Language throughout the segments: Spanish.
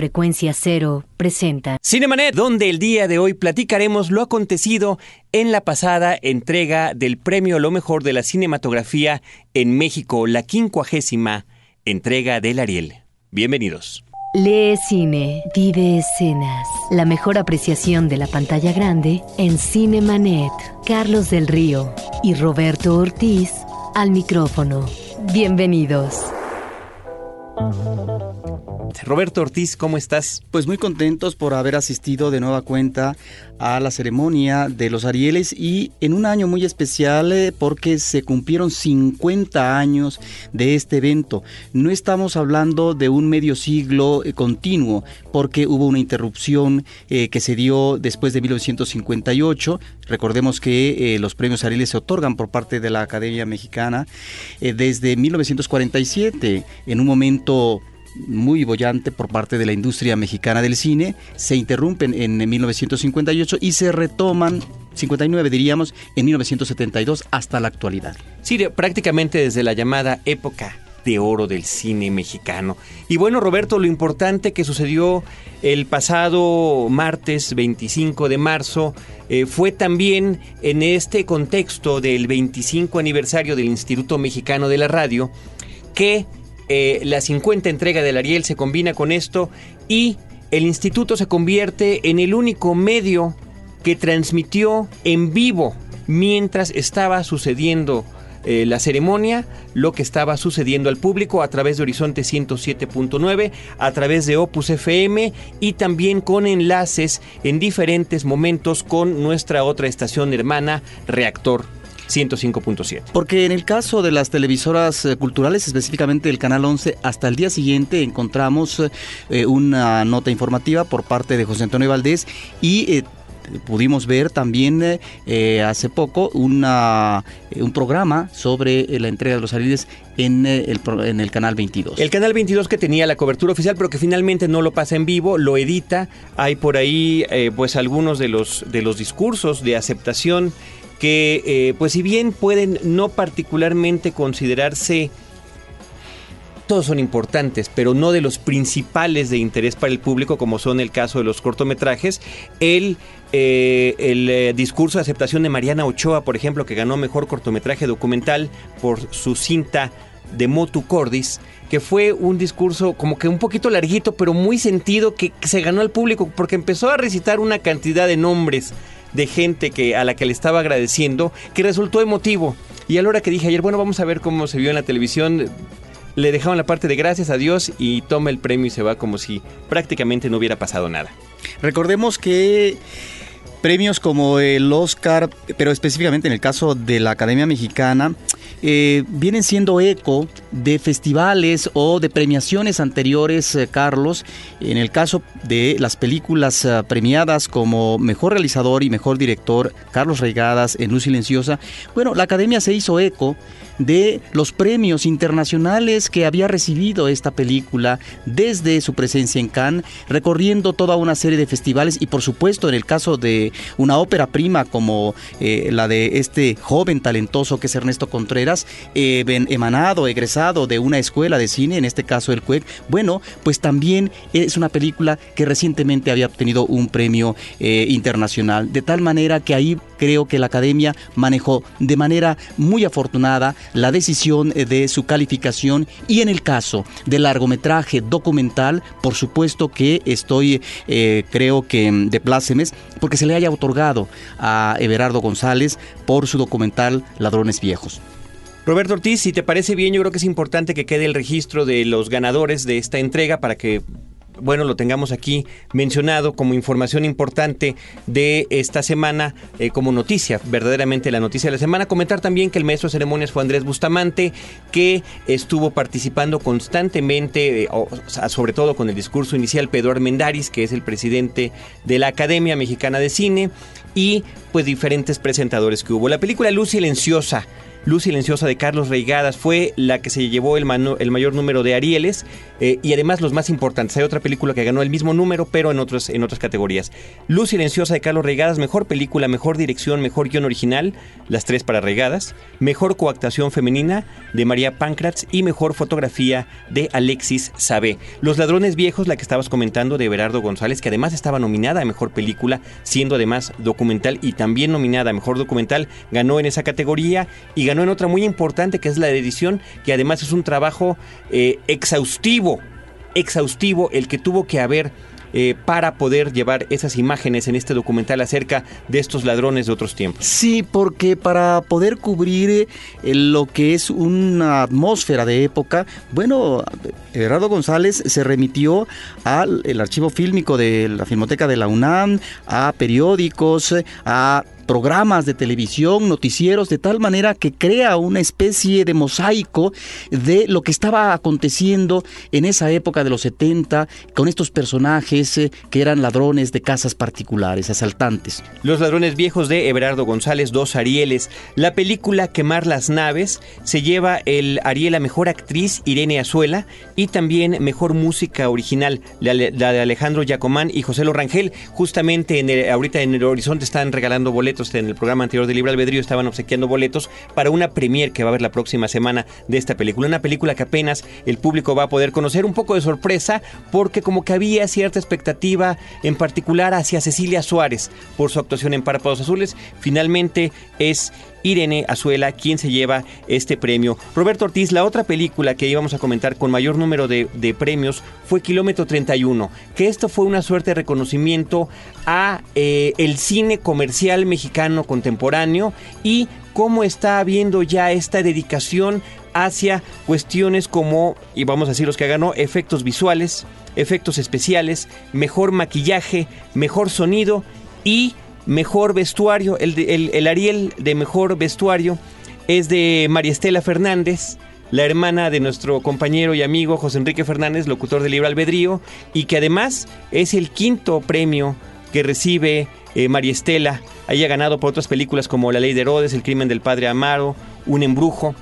Frecuencia Cero presenta Cinemanet, donde el día de hoy platicaremos lo acontecido en la pasada entrega del premio lo mejor de la cinematografía en México, la quincuagésima entrega del Ariel. Bienvenidos. Lee cine, vive escenas. La mejor apreciación de la pantalla grande en Cinemanet. Carlos del Río y Roberto Ortiz al micrófono. Bienvenidos. Roberto Ortiz, ¿cómo estás? Pues muy contentos por haber asistido de nueva cuenta a la ceremonia de los Arieles y en un año muy especial eh, porque se cumplieron 50 años de este evento. No estamos hablando de un medio siglo eh, continuo porque hubo una interrupción eh, que se dio después de 1958. Recordemos que los premios Arieles se otorgan por parte de la Academia Mexicana desde 1947 en un momento muy bollante por parte de la industria mexicana del cine, se interrumpen en 1958 y se retoman 59 diríamos, en 1972 hasta la actualidad. Sí, prácticamente desde la llamada época de oro del cine mexicano. Y bueno, Roberto, lo importante que sucedió el pasado martes 25 de marzo eh, fue también en este contexto del 25 aniversario del Instituto Mexicano de la Radio, que eh, la 50 entrega del Ariel se combina con esto y el instituto se convierte en el único medio que transmitió en vivo mientras estaba sucediendo eh, la ceremonia, lo que estaba sucediendo al público a través de Horizonte 107.9, a través de Opus FM y también con enlaces en diferentes momentos con nuestra otra estación hermana, Reactor 105.7. Porque en el caso de las televisoras eh, culturales, específicamente el Canal 11, hasta el día siguiente encontramos eh, una nota informativa por parte de José Antonio Valdés y eh, pudimos ver también hace poco una, un programa sobre la entrega de los ariles en el, en el canal 22. El canal 22 que tenía la cobertura oficial, pero que finalmente no lo pasa en vivo, lo edita. Hay por ahí pues algunos de los, de los discursos de aceptación que eh, pues si bien pueden no particularmente considerarse todos son importantes, pero no de los principales de interés para el público, como son el caso de los cortometrajes. El, eh, el eh, discurso de aceptación de Mariana Ochoa, por ejemplo, que ganó mejor cortometraje documental por su cinta de Motu Cordis, que fue un discurso como que un poquito larguito, pero muy sentido, que se ganó al público, porque empezó a recitar una cantidad de nombres de gente que, a la que le estaba agradeciendo, que resultó emotivo. Y a la hora que dije ayer, bueno, vamos a ver cómo se vio en la televisión, le dejaron la parte de gracias a Dios y toma el premio y se va como si prácticamente no hubiera pasado nada. Recordemos que premios como el Oscar, pero específicamente en el caso de la Academia Mexicana, eh, vienen siendo eco de festivales o de premiaciones anteriores, eh, Carlos. En el caso de las películas eh, premiadas como Mejor Realizador y Mejor Director, Carlos Reigadas en Luz Silenciosa, bueno, la Academia se hizo eco de los premios internacionales que había recibido esta película desde su presencia en Cannes, recorriendo toda una serie de festivales y por supuesto en el caso de una ópera prima como eh, la de este joven talentoso que es Ernesto Contreras, eh, emanado, egresado de una escuela de cine, en este caso el CUEC, bueno, pues también es una película que recientemente había obtenido un premio eh, internacional, de tal manera que ahí creo que la academia manejó de manera muy afortunada la decisión eh, de su calificación y en el caso del largometraje documental, por supuesto que estoy, eh, creo que mm, de plácemes, porque se le haya otorgado a Everardo González por su documental Ladrones Viejos. Roberto Ortiz, si te parece bien, yo creo que es importante que quede el registro de los ganadores de esta entrega para que bueno, lo tengamos aquí mencionado como información importante de esta semana, eh, como noticia, verdaderamente la noticia de la semana. Comentar también que el maestro de ceremonias fue Andrés Bustamante, que estuvo participando constantemente, eh, sobre todo con el discurso inicial, Pedro Armendaris, que es el presidente de la Academia Mexicana de Cine, y pues diferentes presentadores que hubo. La película Luz Silenciosa Luz Silenciosa de Carlos Reigadas fue la que se llevó el, mayor número de Arieles eh, y además los más importantes. Hay otra película que ganó el mismo número, pero en, en otras categorías. Luz Silenciosa de Carlos Reigadas, mejor película, mejor dirección, mejor guion original, las tres para Reigadas. Mejor coactación femenina de María Pancratz y mejor fotografía de Alexis Sabé. Los Ladrones Viejos, la que estabas comentando de Berardo González, que además estaba nominada a mejor película, siendo además documental y también nominada a mejor documental, ganó en esa categoría y ganó en otra muy importante que es la de edición, que además es un trabajo eh, exhaustivo, exhaustivo el que tuvo que haber eh, para poder llevar esas imágenes en este documental acerca de estos ladrones de otros tiempos. Sí, porque para poder cubrir eh, lo que es una atmósfera de época, bueno, Gerardo González se remitió al archivo fílmico de la Filmoteca de la UNAM, a periódicos, a programas de televisión, noticieros, de tal manera que crea una especie de mosaico de lo que estaba aconteciendo en esa época de los 70 con estos personajes eh, que eran ladrones de casas particulares, asaltantes. Los ladrones viejos de Everardo González, dos Arieles. La película Quemar las naves se lleva el Ariel a mejor actriz Irene Azuela y también mejor música original, la, de Alejandro Yacomán y José Lorangel. Justamente en ahorita en el horizonte están regalando boletos en el programa anterior de Libre Albedrío estaban obsequiando boletos para una premier que va a haber la próxima semana de esta película. Una película que apenas el público va a poder conocer. Un poco de sorpresa porque como que había cierta expectativa en particular hacia Cecilia Suárez por su actuación en Párpados Azules. Finalmente es Irene Azuela quien se lleva este premio. Roberto Ortiz, la otra película que íbamos a comentar con mayor número de, premios fue Kilómetro 31, que esto fue una suerte de reconocimiento a eh, el cine comercial mexicano contemporáneo y cómo está habiendo ya esta dedicación hacia cuestiones como, y vamos a decir los que ganó, efectos visuales, efectos especiales, mejor maquillaje, mejor sonido y mejor vestuario, el, el, Ariel de mejor vestuario es de María Estela Fernández, la hermana de nuestro compañero y amigo José Enrique Fernández, locutor de Libre Albedrío, y que además es el quinto premio que recibe eh, María Estela. Haya ganado por otras películas como La Ley de Herodes, El Crimen del Padre Amaro, Un Embrujo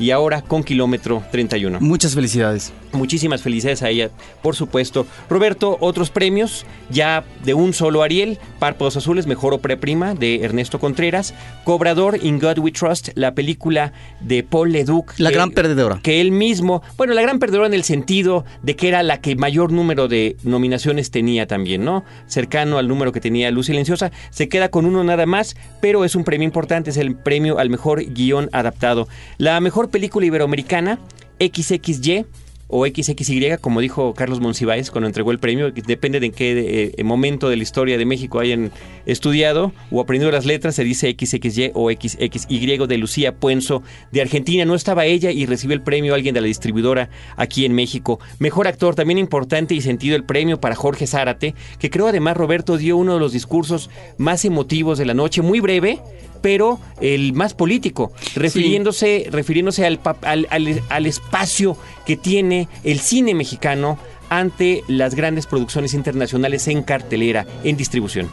y ahora con kilómetro 31. Muchas felicidades. Muchísimas felicidades a ella, por supuesto. Roberto, otros premios, ya de un solo Ariel, Párpados Azules, Mejor Opera Prima, de Ernesto Contreras, Cobrador, In God We Trust, la película de Paul Leduc. La gran perdedora. Que él mismo, bueno, la gran perdedora en el sentido de que era la que mayor número de nominaciones tenía también, ¿no? Cercano al número que tenía Luz Silenciosa, se queda con uno nada más, pero es un premio importante, es el premio al mejor guion adaptado. La mejor película iberoamericana, XXY, o XXY, como dijo Carlos Monsiváis cuando entregó el premio, depende de en qué eh, momento de la historia de México hayan estudiado o aprendido las letras, se dice XXY o XXY de Lucía Puenzo de Argentina. No estaba ella y recibió el premio alguien de la distribuidora aquí en México. Mejor actor, también importante y sentido el premio para Jorge Zárate, que creo además Roberto dio uno de los discursos más emotivos de la noche, muy breve, pero el más político, refiriéndose, refiriéndose al, al, espacio que tiene el cine mexicano ante las grandes producciones internacionales en cartelera, en distribución.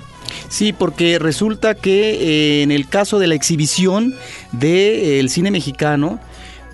Sí, porque resulta que eh, en el caso de la exhibición del cine mexicano,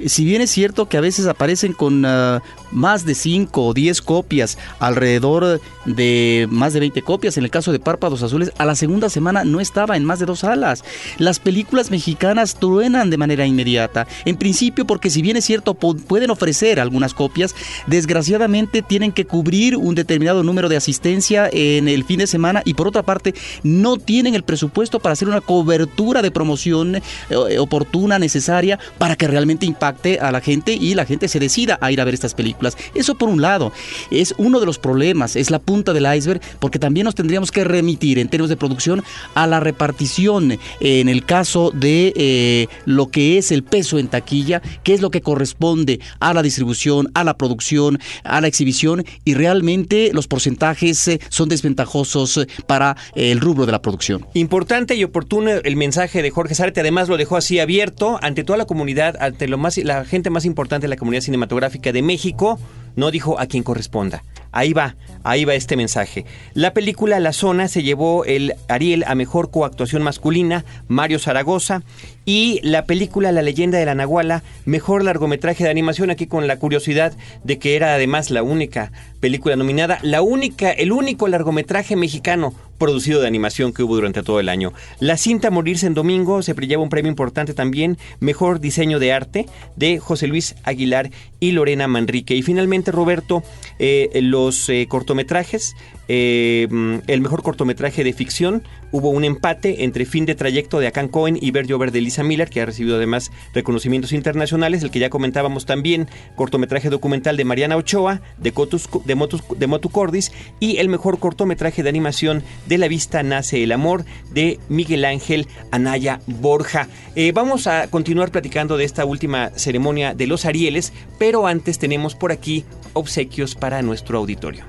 si bien es cierto que a veces aparecen con ah, más de 5 o 10 copias, alrededor de más de 20 copias, en el caso de Párpados Azules, a la segunda semana no estaba en más de dos salas. Las películas mexicanas truenan de manera inmediata. En principio, porque si bien es cierto, pueden ofrecer algunas copias, desgraciadamente tienen que cubrir un determinado número de asistencia en el fin de semana y por otra parte, no tienen el presupuesto para hacer una cobertura de promoción eh, oportuna, necesaria, para que realmente impacte a la gente y la gente se decida a ir a ver estas películas. Eso por un lado, es uno de los problemas, es la punta del iceberg, porque también nos tendríamos que remitir en términos de producción a la repartición en el caso de eh, lo que es el peso en taquilla, que es lo que corresponde a la distribución, a la producción, a la exhibición, y realmente los porcentajes eh, son desventajosos eh, para el rubro de la producción. Importante y oportuno el mensaje de Jorge Zárate, además lo dejó así abierto ante toda la comunidad, ante lo más, la gente más importante de la comunidad cinematográfica de México no dijo a quien corresponda. Ahí va, ahí va este mensaje. La película La Zona se llevó el Ariel a mejor coactuación masculina, Mario Zaragoza, y la película La leyenda de la Nahuala, mejor largometraje de animación, aquí con la curiosidad de que era además la única película nominada, la única, el único largometraje mexicano producido de animación que hubo durante todo el año. La cinta Morirse en Domingo se lleva un premio importante también, mejor diseño de arte de José Luis Aguilar y Lorena Manrique. Y finalmente, Roberto, eh, los eh, cortometrajes, eh, mm, el mejor cortometraje de ficción, hubo un empate entre Fin de Trayecto de Akan Cohen y Ver de Lisa Miller, que ha recibido además reconocimientos internacionales, el que ya comentábamos también, cortometraje documental de Mariana Ochoa, de Motu Cordis, y el mejor cortometraje de animación de La Vista Nace el Amor, de Miguel Ángel Anaya Borja. Eh, vamos a continuar platicando de esta última ceremonia de los Arieles, pero antes tenemos por aquí obsequios para nuestro auditorio.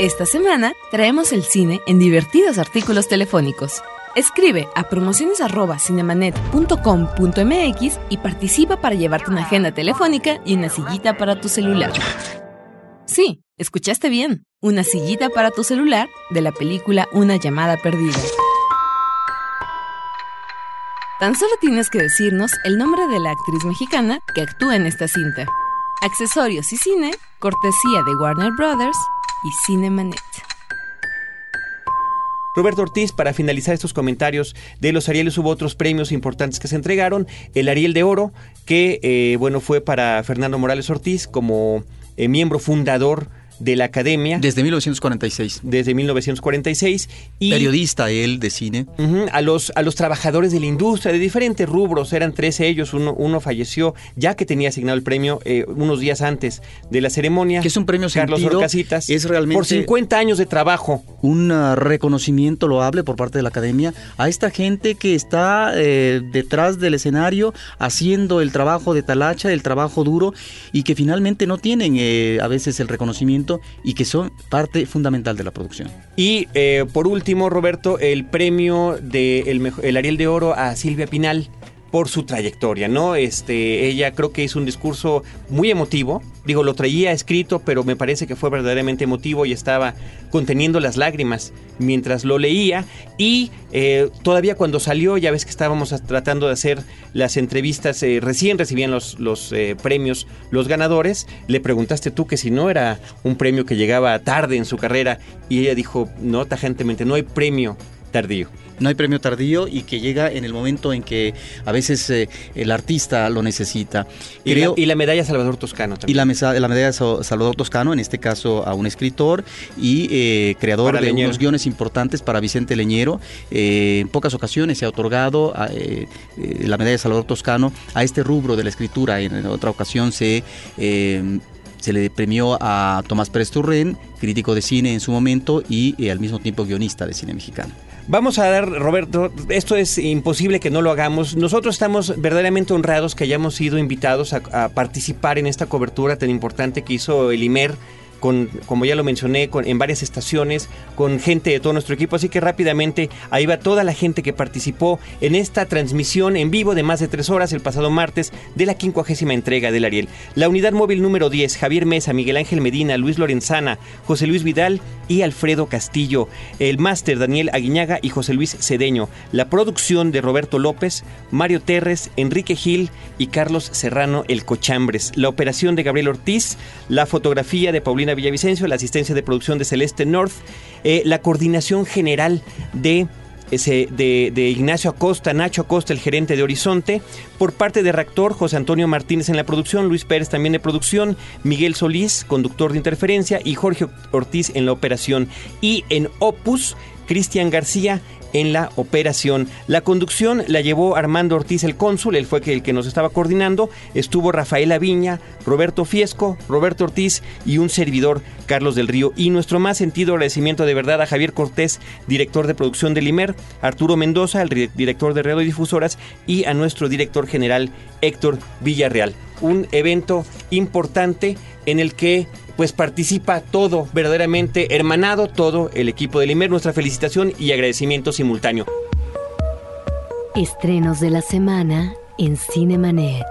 Esta semana traemos el cine en divertidos artículos telefónicos. Escribe a promociones@cinemanet.com.mx y participa para llevarte una agenda telefónica y una sillita para tu celular. Sí, escuchaste bien, una sillita para tu celular de la película Una llamada perdida. Tan solo tienes que decirnos el nombre de la actriz mexicana que actúa en esta cinta. Accesorios y cine, cortesía de Warner Brothers y Cinemanet. Roberto Ortiz, para finalizar estos comentarios de los Arieles, hubo otros premios importantes que se entregaron. El Ariel de Oro, que eh, bueno, fue para Fernando Morales Ortiz como eh, miembro fundador de la academia. Desde 1946. Desde 1946. Y, Periodista él de cine. a, los, a los trabajadores de la industria de diferentes rubros, eran 13 ellos, uno, uno falleció ya que tenía asignado el premio eh, unos días antes de la ceremonia. Que es un premio Carlos sentido, Orcasitas. Es realmente por 50 años de trabajo. Un uh, reconocimiento loable por parte de la academia a esta gente que está eh, detrás del escenario haciendo el trabajo de talacha, el trabajo duro y que finalmente no tienen eh, a veces el reconocimiento y que son parte fundamental de la producción. Y eh, por último, Roberto, el premio de el Ariel de Oro a Silvia Pinal por su trayectoria, ¿no? Este, ella creo que hizo un discurso muy emotivo. Digo, lo traía escrito, pero me parece que fue verdaderamente emotivo y estaba conteniendo las lágrimas mientras lo leía. Y eh, todavía cuando salió, ya ves que estábamos tratando de hacer las entrevistas, eh, recién recibían los, los eh, premios los ganadores. Le preguntaste tú que si no era un premio que llegaba tarde en su carrera y ella dijo, no, tajantemente, no hay premio tardío no hay premio tardío y que llega en el momento en que a veces eh, el artista lo necesita. y, la, medalla Salvador Toscano también. Y la, la medalla Salvador Toscano, en este caso a un escritor y eh, creador de unos guiones importantes para Vicente Leñero. Eh, en pocas ocasiones se ha otorgado la medalla Salvador Toscano a este rubro de la escritura. En, otra ocasión se se le premió a Tomás Pérez Turren, crítico de cine en su momento y al mismo tiempo guionista de cine mexicano. Vamos a dar, Roberto, esto es imposible que no lo hagamos. Nosotros estamos verdaderamente honrados que hayamos sido invitados a, participar en esta cobertura tan importante que hizo el IMER como ya lo mencioné, con, en varias estaciones, con gente de todo nuestro equipo. Así que rápidamente ahí va toda la gente que participó en esta transmisión en vivo de más de tres horas el pasado martes de la quincuagésima entrega del Ariel. La unidad móvil número 10, Javier Mesa, Miguel Ángel Medina, Luis Lorenzana, José Luis Vidal y Alfredo Castillo. El máster Daniel Aguiñaga y José Luis Cedeño. La producción de Roberto López, Mario Terres, Enrique Gil y Carlos Serrano El Cochambres. La operación de Gabriel Ortiz, la fotografía de Paulina Villavicencio, la asistencia de producción de Celeste North, eh, la coordinación general de ese, de, Ignacio Acosta, Nacho Acosta, el gerente de Horizonte, por parte de Reactor, José Antonio Martínez en la producción, Luis Pérez también de producción, Miguel Solís, conductor de interferencia, y Jorge Ortiz en la operación. Y en Opus, Cristian García en la operación. La conducción la llevó Armando Ortiz, el cónsul, él fue el que nos estaba coordinando. Estuvo Rafaela Viña, Roberto Fiesco, Roberto Ortiz y un servidor, Carlos del Río. Y nuestro más sentido agradecimiento de verdad a Javier Cortés, director de producción del IMER, Arturo Mendoza, el director de Radio Difusoras, y a nuestro director general, Héctor Villarreal. Un evento importante en el que pues participa todo, verdaderamente hermanado todo el equipo del IMER. Nuestra felicitación y agradecimiento simultáneo. Estrenos de la semana en Cinemanet.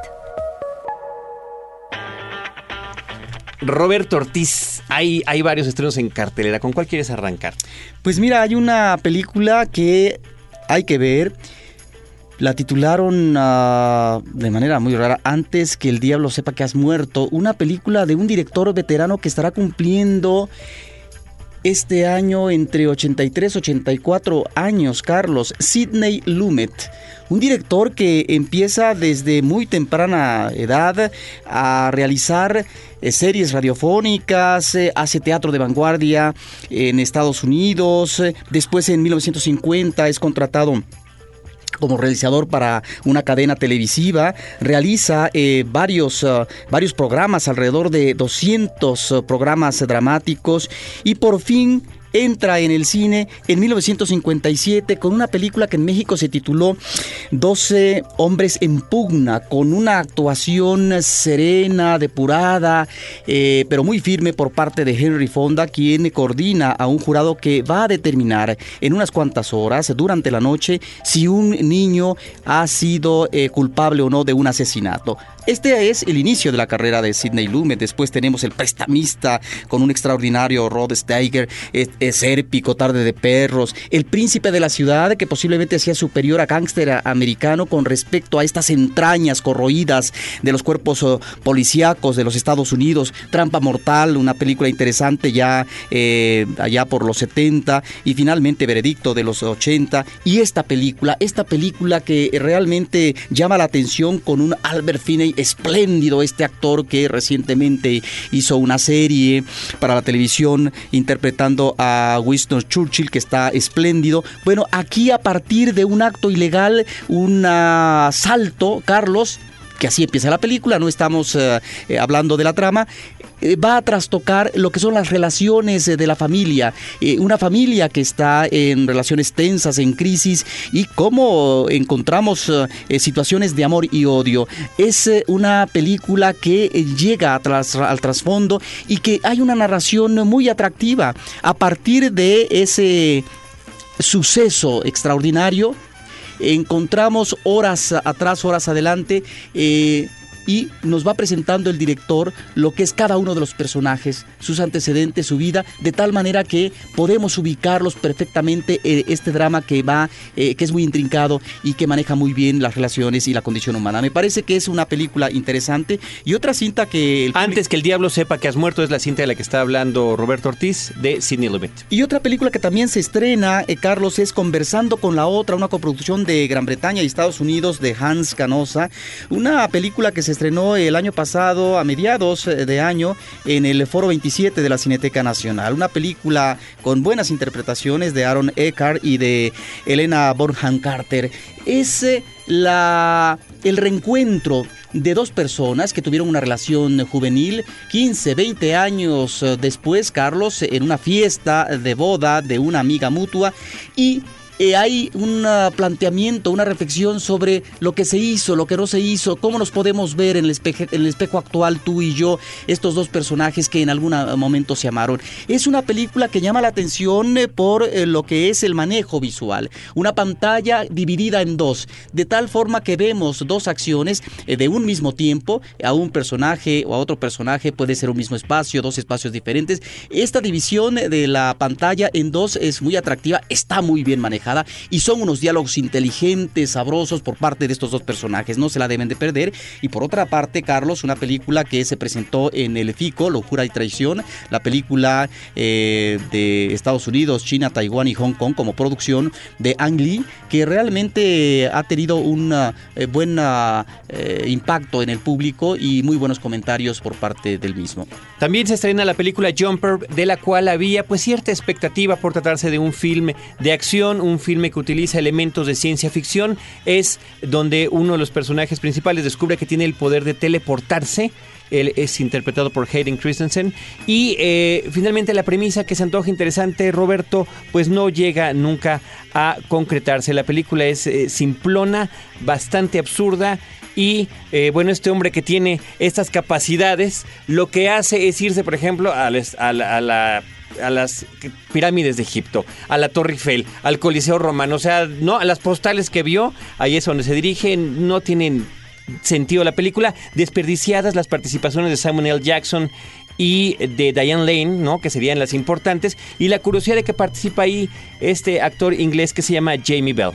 Roberto Ortiz, hay, hay varios estrenos en cartelera. ¿Con cuál quieres arrancar? Pues mira, hay una película que hay que ver. La titularon ah, de manera muy rara, Antes que el diablo sepa que has muerto, una película de un director veterano que estará cumpliendo este año entre 83 y 84 años, Carlos, Sidney Lumet. Un director que empieza desde muy temprana edad a realizar eh, series radiofónicas, eh, hace teatro de vanguardia en Estados Unidos, después en 1950 es contratado como realizador para una cadena televisiva, realiza eh, varios, uh, varios programas, alrededor de 200 uh, programas dramáticos y por fin entra en el cine en 1957 con una película que en México se tituló 12 hombres en pugna, con una actuación serena, depurada, eh, pero muy firme por parte de Henry Fonda, quien coordina a un jurado que va a determinar en unas cuantas horas durante la noche si un niño ha sido eh, culpable o no de un asesinato. Este es el inicio de la carrera de Sidney Lumet. Después tenemos el prestamista con un extraordinario Rod Steiger, es, Tarde de Perros, el príncipe de la ciudad que posiblemente hacía superior a gángster americano con respecto a estas entrañas corroídas de los cuerpos oh, policíacos de los Estados Unidos, Trampa Mortal, una película interesante ya eh, allá por los 70 y finalmente Veredicto de los 80 y esta película, esta película que realmente llama la atención con un Albert Finney espléndido este actor que recientemente hizo una serie para la televisión interpretando a Winston Churchill que está espléndido. Bueno, aquí a partir de un acto ilegal, un asalto, Carlos, que así empieza la película, no estamos eh, eh, hablando de la trama, eh, va a trastocar lo que son las relaciones de la familia, una familia que está en relaciones tensas, en crisis y cómo encontramos situaciones de amor y odio. Es una película que llega al trasfondo y que hay una narración muy atractiva a partir de ese suceso extraordinario encontramos horas atrás, horas adelante, eh, y nos va presentando el director lo que es cada uno de los personajes, sus antecedentes, su vida, de tal manera que podemos ubicarlos perfectamente en este drama que va, eh, que es muy intrincado y que maneja muy bien las relaciones y la condición humana. Me parece que es una película interesante y otra cinta que... Antes que el diablo sepa que has muerto es la cinta de la que está hablando Roberto Ortiz de Sidney Lumet. Y otra película que también se estrena, eh, Carlos, es Conversando con la otra, una coproducción de Gran Bretaña y Estados Unidos de Hans Canosa, una película que se estrenó el año pasado, a mediados eh, de año, en el Foro 27 de la Cineteca Nacional. Una película con buenas interpretaciones de Aaron Eckhart y de Elena Bonham Carter. Es eh, la, el reencuentro de dos personas que tuvieron una relación juvenil 15, 20 años eh, después, Carlos, en una fiesta de boda de una amiga mutua y eh, hay un planteamiento, una reflexión sobre lo que se hizo, lo que no se hizo, cómo nos podemos ver en el, espejo, en el espejo actual, tú y yo, estos dos personajes que en algún momento se amaron. Es una película que llama la atención eh, por eh, lo que es el manejo visual. Una pantalla dividida en dos, de tal forma que vemos dos acciones de un mismo tiempo, a un personaje o a otro personaje, puede ser un mismo espacio, dos espacios diferentes. Esta división de la pantalla en dos es muy atractiva, está muy bien manejada y son unos diálogos inteligentes, sabrosos por parte de estos dos personajes, no se la deben de perder. Y por otra parte, Carlos, una película que se presentó en el FICO, Locura y Traición, la película eh, de Estados Unidos, China, Taiwán y Hong Kong como producción de Ang Lee, que realmente ha tenido un eh, buen eh, impacto en el público y muy buenos comentarios por parte del mismo. También se estrena la película Jumper, de la cual había pues cierta expectativa por tratarse de un filme de acción, un un filme que utiliza elementos de ciencia ficción, es donde uno de los personajes principales descubre que tiene el poder de teleportarse. Él es interpretado por Hayden Christensen. Y eh, finalmente la premisa que se antoja interesante, Roberto, pues no llega nunca a concretarse. La película es eh, simplona, bastante absurda. Y eh, bueno, este hombre que tiene estas capacidades, lo que hace es irse, por ejemplo, a la a las pirámides de Egipto, a la Torre Eiffel, al Coliseo Romano, o sea, no, a las postales que vio, ahí es donde se dirigen, no tienen sentido la película, desperdiciadas las participaciones de Samuel L. Jackson y de Diane Lane, ¿no? Que serían las importantes. Y la curiosidad de que participa ahí este actor inglés que se llama Jamie Bell.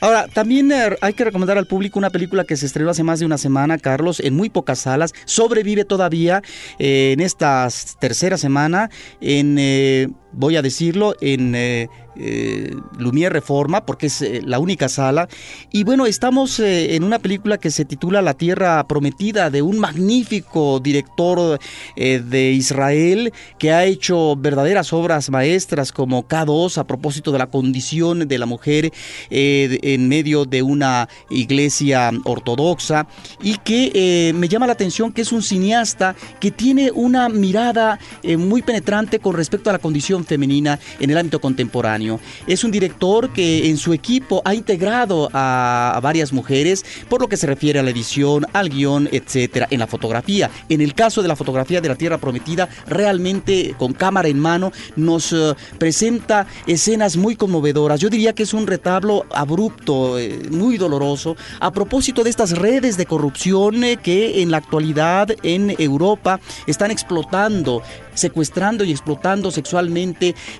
Ahora, también eh, hay que recomendar al público una película que se estrenó hace más de una semana, Carlos, en muy pocas salas. Sobrevive todavía eh, en esta tercera semana en... Eh, voy a decirlo, en eh, eh, Lumière Reforma, porque es eh, la única sala. Y bueno, estamos en una película que se titula La Tierra Prometida, de un magnífico director de Israel que ha hecho verdaderas obras maestras como K2 a propósito de la condición de la mujer en medio de una iglesia ortodoxa y que me llama la atención que es un cineasta que tiene una mirada muy penetrante con respecto a la condición femenina en el ámbito contemporáneo. Es un director que en su equipo ha integrado a, varias mujeres por lo que se refiere a la edición, al guion, etcétera, en la fotografía. En el caso de la fotografía de la Tierra Prometida, realmente con cámara en mano nos eh, presenta escenas muy conmovedoras. Yo diría que es un retablo abrupto, eh, muy doloroso, a propósito de estas redes de corrupción eh, que en la actualidad en Europa están explotando secuestrando y explotando sexualmente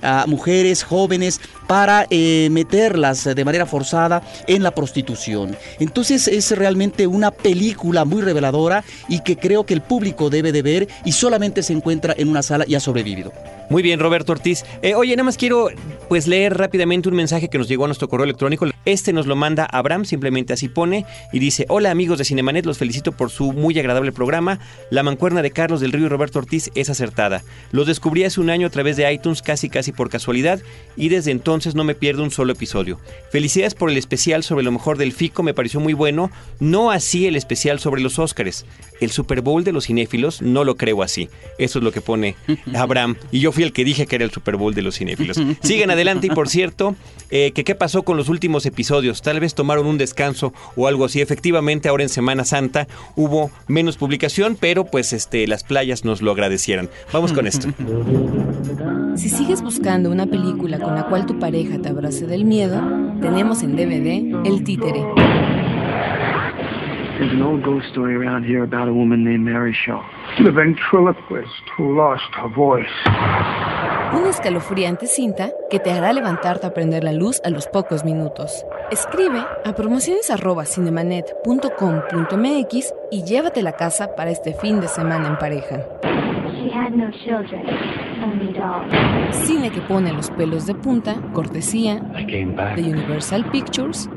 a mujeres jóvenes para eh, meterlas de manera forzada en la prostitución. Entonces es realmente una película muy reveladora y que creo que el público debe de ver y solamente se encuentra en una sala y ha sobrevivido. Muy bien, Roberto Ortiz. Eh, oye, nada más quiero pues leer rápidamente un mensaje que nos llegó a nuestro correo electrónico. Este nos lo manda Abraham, simplemente así pone, y dice, hola amigos de Cinemanet, los felicito por su muy agradable programa. La mancuerna de Carlos del Río y Roberto Ortiz es acertada. Los descubrí hace un año a través de iTunes casi casi por casualidad y desde entonces no me pierdo un solo episodio. Felicidades por el especial sobre lo mejor del FICO, me pareció muy bueno, no así el especial sobre los Óscares. El Super Bowl de los cinéfilos no lo creo así. Eso es lo que pone Abraham. Y yo fui el que dije que era el Super Bowl de los cinéfilos. Sigan adelante y por cierto, eh, que qué pasó con los últimos episodios. Tal vez tomaron un descanso o algo así. Efectivamente, ahora en Semana Santa hubo menos publicación, pero pues este, las playas nos lo agradecieran. Vamos con esto. Si sigues buscando una película con la cual tu pareja te abrace del miedo, tenemos en DVD El Títere. There's an old ghost story around here about a woman named Mary Shaw. The ventriloquist who lost her voice. Una escalofriante cinta que te hará levantarte a prender la luz a los pocos minutos. Escribe a promociones.cinemanet.com.mx y llévate la casa para este fin de semana en pareja. Cine que pone los pelos de punta, cortesía de Universal Pictures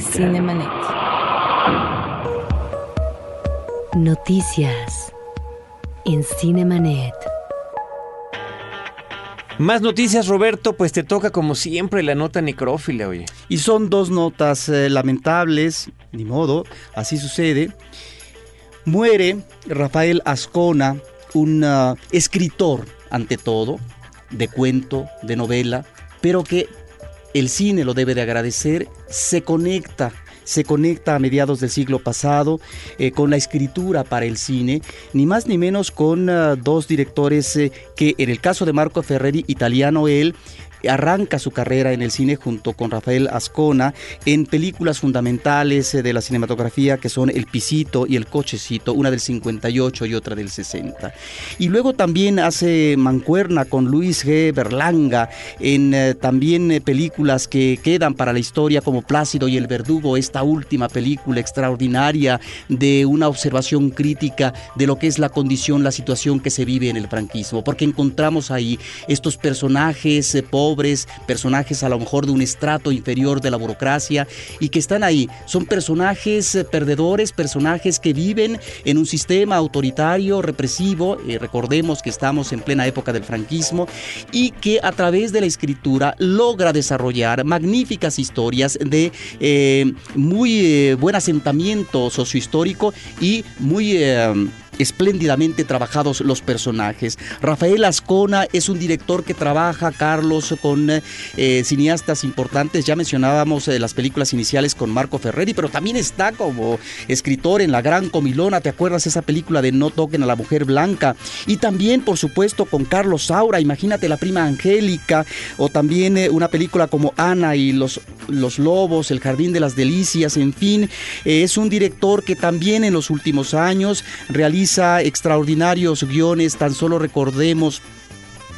Cinemanet. Noticias en Cinemanet. Más noticias, Roberto, pues te toca como siempre la nota necrófila, oye. Y son dos notas eh, lamentables, ni modo, así sucede. Muere Rafael Ascona, un ah, escritor, ante todo, de cuento, de novela, pero que el cine lo debe de agradecer, se conecta se conecta a mediados del siglo pasado eh, con la escritura para el cine, ni más ni menos con ah, dos directores eh, que en el caso de Marco Ferreri, italiano él, arranca su carrera en el cine junto con Rafael Ascona en películas fundamentales eh, de la cinematografía que son El Pisito y El Cochecito, una del 58 y otra del 60. Y luego también hace mancuerna con Luis G. Berlanga en eh, también eh, películas que quedan para la historia como Plácido y el Verdugo, esta última película extraordinaria de una observación crítica de lo que es la condición, la situación que se vive en el franquismo, porque encontramos ahí estos personajes pobres, personajes a lo mejor de un estrato inferior de la burocracia y que están ahí. Son personajes eh, perdedores, personajes que viven en un sistema autoritario, represivo, eh, recordemos que estamos en plena época del franquismo, y que a través de la escritura logra desarrollar magníficas historias de eh, muy buen asentamiento sociohistórico y muy espléndidamente trabajados los personajes. Rafael Ascona es un director que trabaja, Carlos, con eh, cineastas importantes. Ya mencionábamos eh, las películas iniciales con Marco Ferreri, pero también está como escritor en La Gran Comilona. ¿Te acuerdas esa película de No toquen a la mujer blanca? Y también, por supuesto, con Carlos Saura. Imagínate la prima Angélica. O también eh, una película como Ana y los, los Lobos, El Jardín de las Delicias. En fin, es un director que también en los últimos años realiza extraordinarios guiones, tan solo recordemos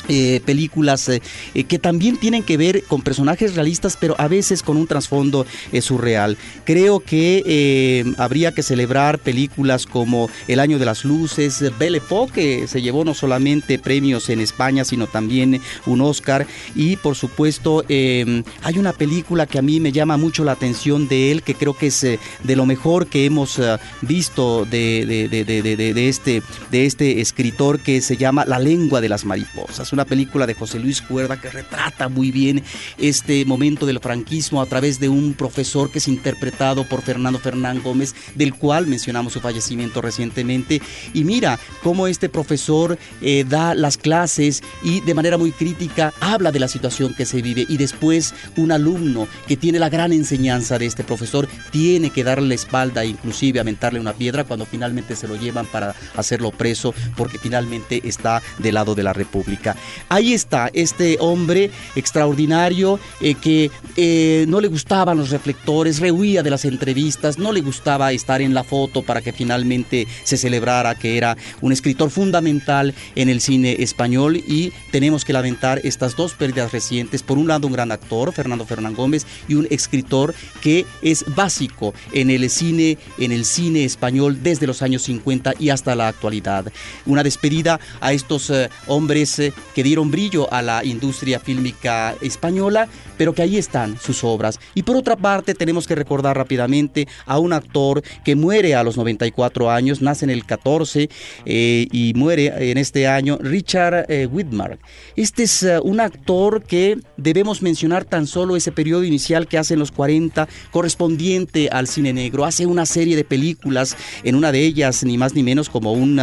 eh, películas eh, eh, que también tienen que ver con personajes realistas, pero a veces con un trasfondo surreal. Creo que habría que celebrar películas como El Año de las Luces, Belle Époque, que se llevó no solamente premios en España, sino también un Oscar. Y por supuesto, hay una película que a mí me llama mucho la atención de él, que creo que es de lo mejor que hemos visto de, este, de este escritor, que se llama La lengua de las mariposas una película de José Luis Cuerda que retrata muy bien este momento del franquismo a través de un profesor que es interpretado por Fernando Fernán Gómez, del cual mencionamos su fallecimiento recientemente. Y mira cómo este profesor eh, da las clases y de manera muy crítica habla de la situación que se vive y después un alumno que tiene la gran enseñanza de este profesor tiene que darle la espalda inclusive aventarle una piedra cuando finalmente se lo llevan para hacerlo preso porque finalmente está del lado de la República. Ahí está este hombre extraordinario eh, que eh, no le gustaban los reflectores, rehuía de las entrevistas, no le gustaba estar en la foto para que finalmente se celebrara que era un escritor fundamental en el cine español y tenemos que lamentar estas dos pérdidas recientes. Por un lado, un gran actor, Fernando Fernán Gómez, y un escritor que es básico en el cine, en el cine español desde los años 50 y hasta la actualidad. Una despedida a estos eh, hombres que dieron brillo a la industria fílmica española, pero que ahí están sus obras. Y por otra parte, tenemos que recordar rápidamente a un actor que muere a los 94 años, nace en el 14 eh, y muere en este año, Richard eh, Whitmark. Este es eh, un actor que debemos mencionar tan solo ese periodo inicial que hace en los 40, correspondiente al cine negro. Hace una serie de películas, en una de ellas ni más ni menos como un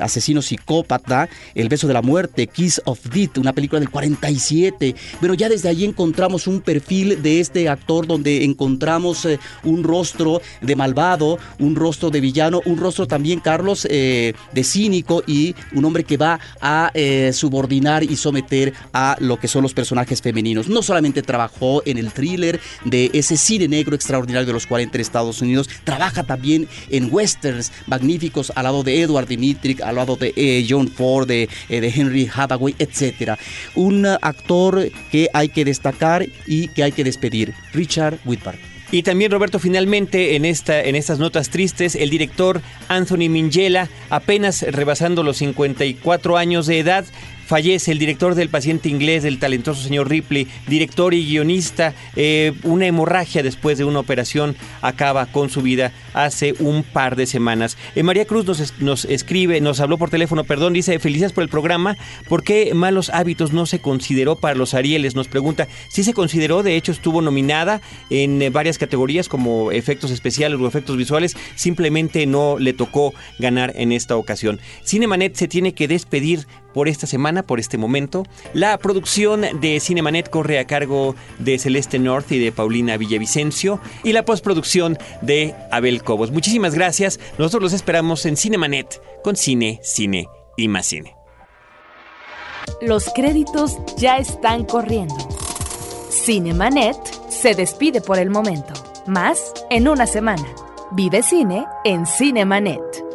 asesino psicópata, El beso de la muerte, Kiss of Death, una película del 47. Pero ya desde allí encontramos un perfil de este actor donde encontramos eh, un rostro de malvado, un rostro de villano, un rostro también, Carlos, eh, de cínico y un hombre que va a eh, subordinar y someter a lo que son los personajes femeninos. No solamente trabajó en el thriller de ese cine negro extraordinario de los 40 en Estados Unidos, trabaja también en westerns magníficos al lado de Edward Dimitri, al lado de John Ford, de, de Henry Hathaway etcétera. Un actor que hay que destacar y que hay que despedir, Richard Whitpark. Y también, Roberto, finalmente en, esta, en estas notas tristes, el director Anthony Minghella, apenas rebasando los 54 años de edad, Fallece el director del paciente inglés, del talentoso señor Ripley, director y guionista. Eh, una hemorragia después de una operación acaba con su vida hace un par de semanas. Eh, María Cruz nos, nos, escribe, nos habló por teléfono, perdón, dice, felicidades por el programa. ¿Por qué malos hábitos no se consideró para los Arieles? Nos pregunta. Sí se consideró, de hecho estuvo nominada en eh, varias categorías como efectos especiales o efectos visuales. Simplemente no le tocó ganar en esta ocasión. Cinemanet se tiene que despedir por esta semana, por este momento. La producción de Cinemanet corre a cargo de Celeste North y de Paulina Villavicencio y la postproducción de Abel Cobos. Muchísimas gracias. Nosotros los esperamos en Cinemanet con cine, cine y más cine. Los créditos ya están corriendo. Cinemanet se despide por el momento. Más en una semana. Vive cine en Cinemanet.